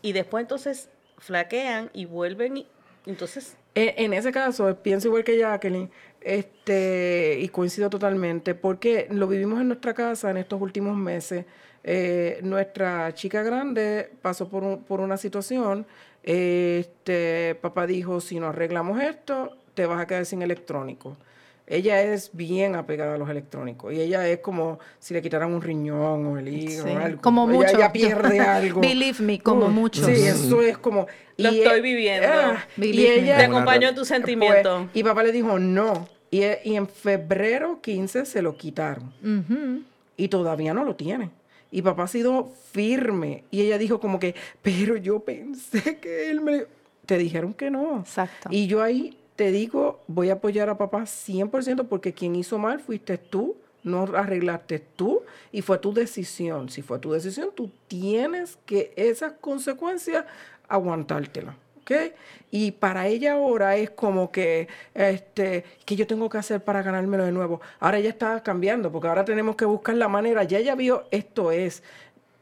Y después entonces flaquean y vuelven y entonces En, en ese caso, pienso igual que Jacqueline, este, y coincido totalmente, porque lo vivimos en nuestra casa en estos últimos meses. Eh, nuestra chica grande pasó por, un- por una situación. Este, papá dijo, si no arreglamos esto, te vas a quedar sin electrónico. Ella es bien apegada a los electrónicos y ella es como si le quitaran un riñón o el hígado Sí, o algo. como Ella- mucho. Ella pierde algo. Believe me, como Uf, muchos. Sí, eso es como... Lo y estoy e- viviendo. ah, y ella... te acompaño en tu pues, sentimiento. y papá le dijo no. Y, e- y en febrero 15 se lo quitaron. Y todavía no lo tiene. Y papá ha sido firme. Y ella dijo como que, pero yo pensé que él me... Te dijeron que no. Exacto. Y yo ahí te digo, voy a apoyar a papá 100% porque quien hizo mal fuiste tú, no arreglaste tú y fue tu decisión. Si fue tu decisión, tú tienes que esas consecuencias aguantártelas. ¿Ok? Y para ella ahora es como que, este, ¿qué yo tengo que hacer para ganármelo de nuevo? Ahora ella está cambiando, porque ahora tenemos que buscar la manera. Ya ella vio, esto es.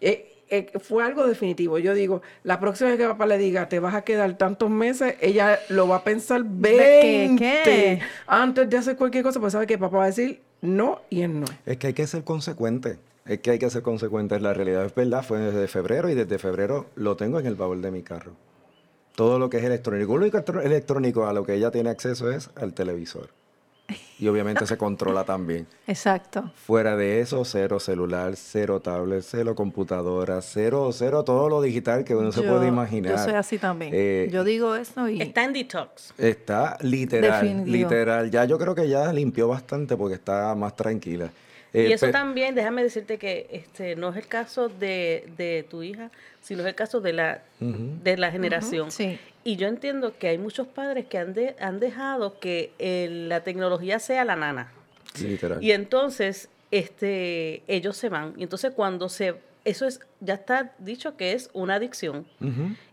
Eh, eh, fue algo definitivo. Yo digo, la próxima vez que papá le diga, te vas a quedar tantos meses, ella lo va a pensar ¿Qué, 20 qué? antes de hacer cualquier cosa, pues sabe que papá va a decir no y es no. Es que hay que ser consecuente. Es que hay que ser consecuente. La realidad es verdad, fue desde febrero y desde febrero lo tengo en el baúl de mi carro. Todo lo que es electrónico. Lo único electrónico a lo que ella tiene acceso es al televisor. Y obviamente se controla también. Exacto. Fuera de eso, cero celular, cero tablet, cero computadora, cero, cero todo lo digital que uno se puede imaginar. Yo soy así también. Eh, yo digo eso y... Está en detox. Está literal, Definitivo. literal. Ya yo creo que ya limpió bastante porque está más tranquila. Y Eh, eso pe- también, déjame decirte que este no es el caso de, de tu hija, sino es el caso de la, de la generación. Sí. Y yo entiendo que hay muchos padres que han, de- han dejado que el- la tecnología sea la nana. Literal. Y entonces este, ellos se van. Y entonces cuando se... Eso es, ya está dicho que es una adicción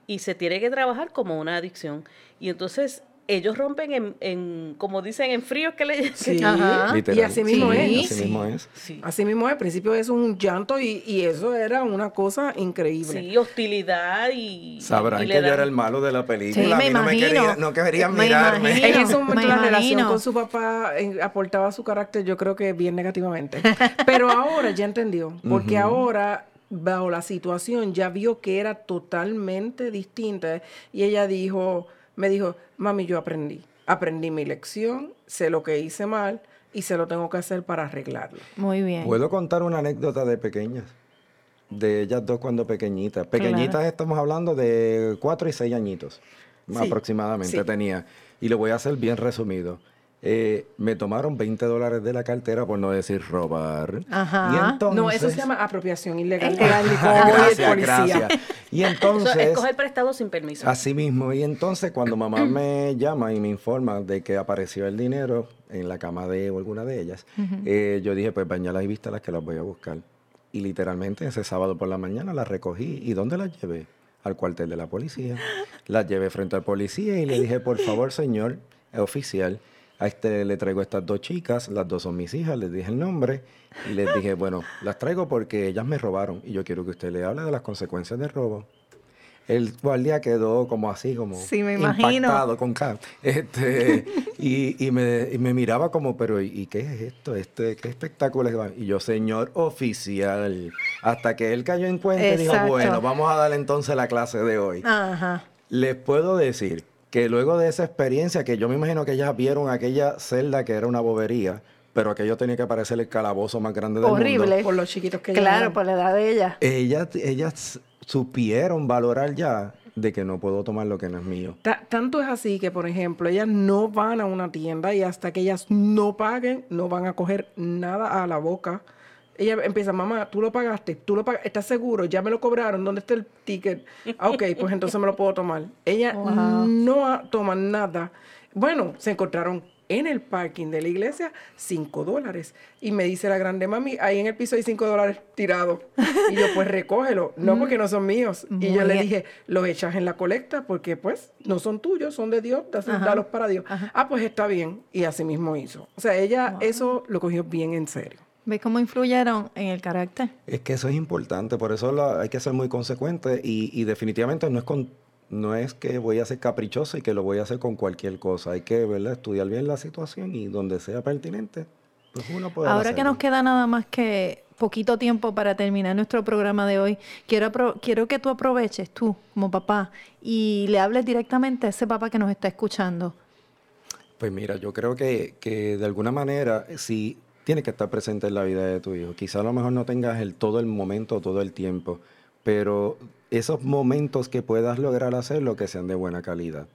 y se tiene que trabajar como una adicción. Y entonces ellos rompen en, en como dicen, en frío que le Sí. Y así mismo Sí, es. Así sí. mismo es. Sí. Así mismo es. Al principio es un llanto y, y eso era una cosa increíble. Sí, hostilidad y. Sabrán y que yo era el malo de la película. Sí, a me mí no me quería, no querían Me mirarme. imagino. En ese momento me la relación con su papá eh, aportaba su carácter, yo creo que bien negativamente. Pero ahora ya entendió, porque ahora bajo la situación ya vio que era totalmente distinta y ella dijo, me dijo, mami, yo aprendí, aprendí mi lección, sé lo que hice mal y se lo tengo que hacer para arreglarlo. Muy bien. Puedo contar una anécdota de pequeñas. De ellas dos cuando pequeñitas. Pequeñitas Claro. estamos hablando de cuatro y seis añitos. Sí, aproximadamente sí. tenía. Y lo voy a hacer bien resumido. Eh, me tomaron 20 dólares de la cartera por no decir robar. Ajá. Y entonces, No, eso se llama apropiación ilegal. Gracias, gracias. Y Eso entonces... es coger prestado sin permiso. Así mismo, y entonces cuando mamá me llama y me informa de que apareció el dinero en la cama de alguna de ellas, eh, yo dije, pues bañalas y vístalas que las voy a buscar. Y literalmente ese sábado por la mañana las recogí. ¿Y dónde las llevé? Al cuartel de la policía. Las llevé frente al policía y le dije, por favor, señor oficial, a este le traigo estas dos chicas, las dos son mis hijas, les dije el nombre y les dije, bueno, las traigo porque ellas me robaron y yo quiero que usted le hable de las consecuencias del robo. El guardia quedó como así, como Sí, me imagino. impactado con K. Este, y, y me, y me miraba como, pero ¿y, qué es esto? Este, ¿Qué espectáculo es? Y yo, señor oficial. Hasta que él cayó en cuenta y dijo, bueno, vamos a darle entonces la clase de hoy. Ajá. Les puedo decir que luego de esa experiencia, que yo me imagino que ellas vieron aquella celda que era una bobería, pero aquello tenía que parecer el calabozo más grande del Horrible. mundo. Por los chiquitos que Claro, por la edad de ella. Ellas, ellas supieron valorar ya de que no puedo tomar lo que no es mío. Ta- tanto es así que, por ejemplo, ellas no van a una tienda y hasta que ellas no paguen, no van a coger nada a la boca. Ella empieza, mamá, tú lo pagaste, tú lo pagaste, ¿estás seguro? Ya me lo cobraron, ¿dónde está el ticket? Ah, ok, pues entonces me lo puedo tomar. Ella no a- toman nada. Bueno, se encontraron en el parking de la iglesia cinco dólares. Y me dice la grande mami, ahí en el piso hay cinco dólares tirados. Y yo, pues recógelo. No, porque no son míos. Y yo le dije, los echas en la colecta porque pues no son tuyos, son de Dios, dalos para Dios. Ah, pues está bien. Y así mismo hizo. O sea, ella eso lo cogió bien en serio. ¿Ves cómo influyeron en el carácter? Es que eso es importante, por eso la- hay que ser muy consecuente y, y definitivamente no es con no es que voy a ser caprichoso y que lo voy a hacer con cualquier cosa. Hay que ¿verdad? estudiar bien la situación y donde sea pertinente, pues uno puede Ahora que nos queda nada más que poquito tiempo para terminar nuestro programa de hoy, quiero, quiero que tú aproveches, tú como papá, y le hables directamente a ese papá que nos está escuchando. Pues mira, yo creo que, que de alguna manera sí tiene que estar presente en la vida de tu hijo. Quizá a lo mejor no tengas el todo el momento, todo el tiempo, pero esos momentos que puedas lograr hacerlo que sean de buena calidad.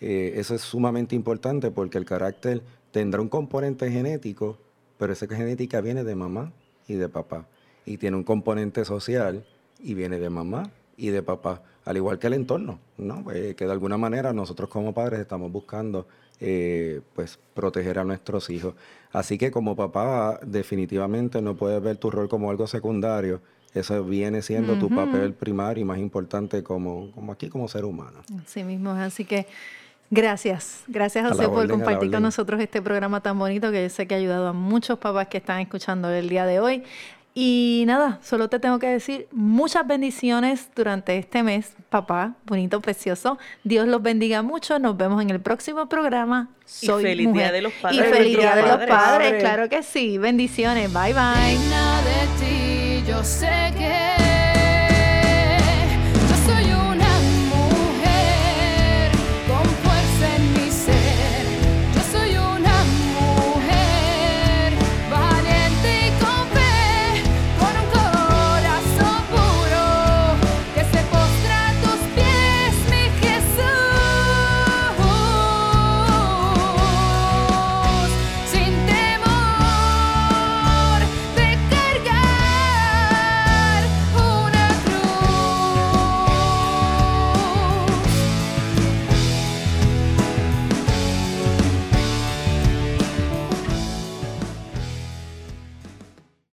Eh, eso es sumamente importante porque el carácter tendrá un componente genético, pero esa genética viene de mamá y de papá. Y tiene un componente social y viene de mamá y de papá, al igual que el entorno, ¿no? Eh, que de alguna manera nosotros como padres estamos buscando eh, pues proteger a nuestros hijos. Así que como papá definitivamente no puedes ver tu rol como algo secundario, eso viene siendo tu papel primario y más importante como, como aquí como ser humano. Así mismo. Así que gracias. Gracias, A José, por orden, a la compartir con nosotros este programa tan bonito que yo sé que ha ayudado a muchos papás que están escuchando el día de hoy. Y nada, solo te tengo que decir muchas bendiciones durante este mes, papá, bonito, precioso. Dios los bendiga mucho. Nos vemos en el próximo programa. Y Soy feliz Día mujer. de los Y Padres. feliz Día de los Padres. claro que sí. Bendiciones. Bye bye. Digna de ti, yo sé que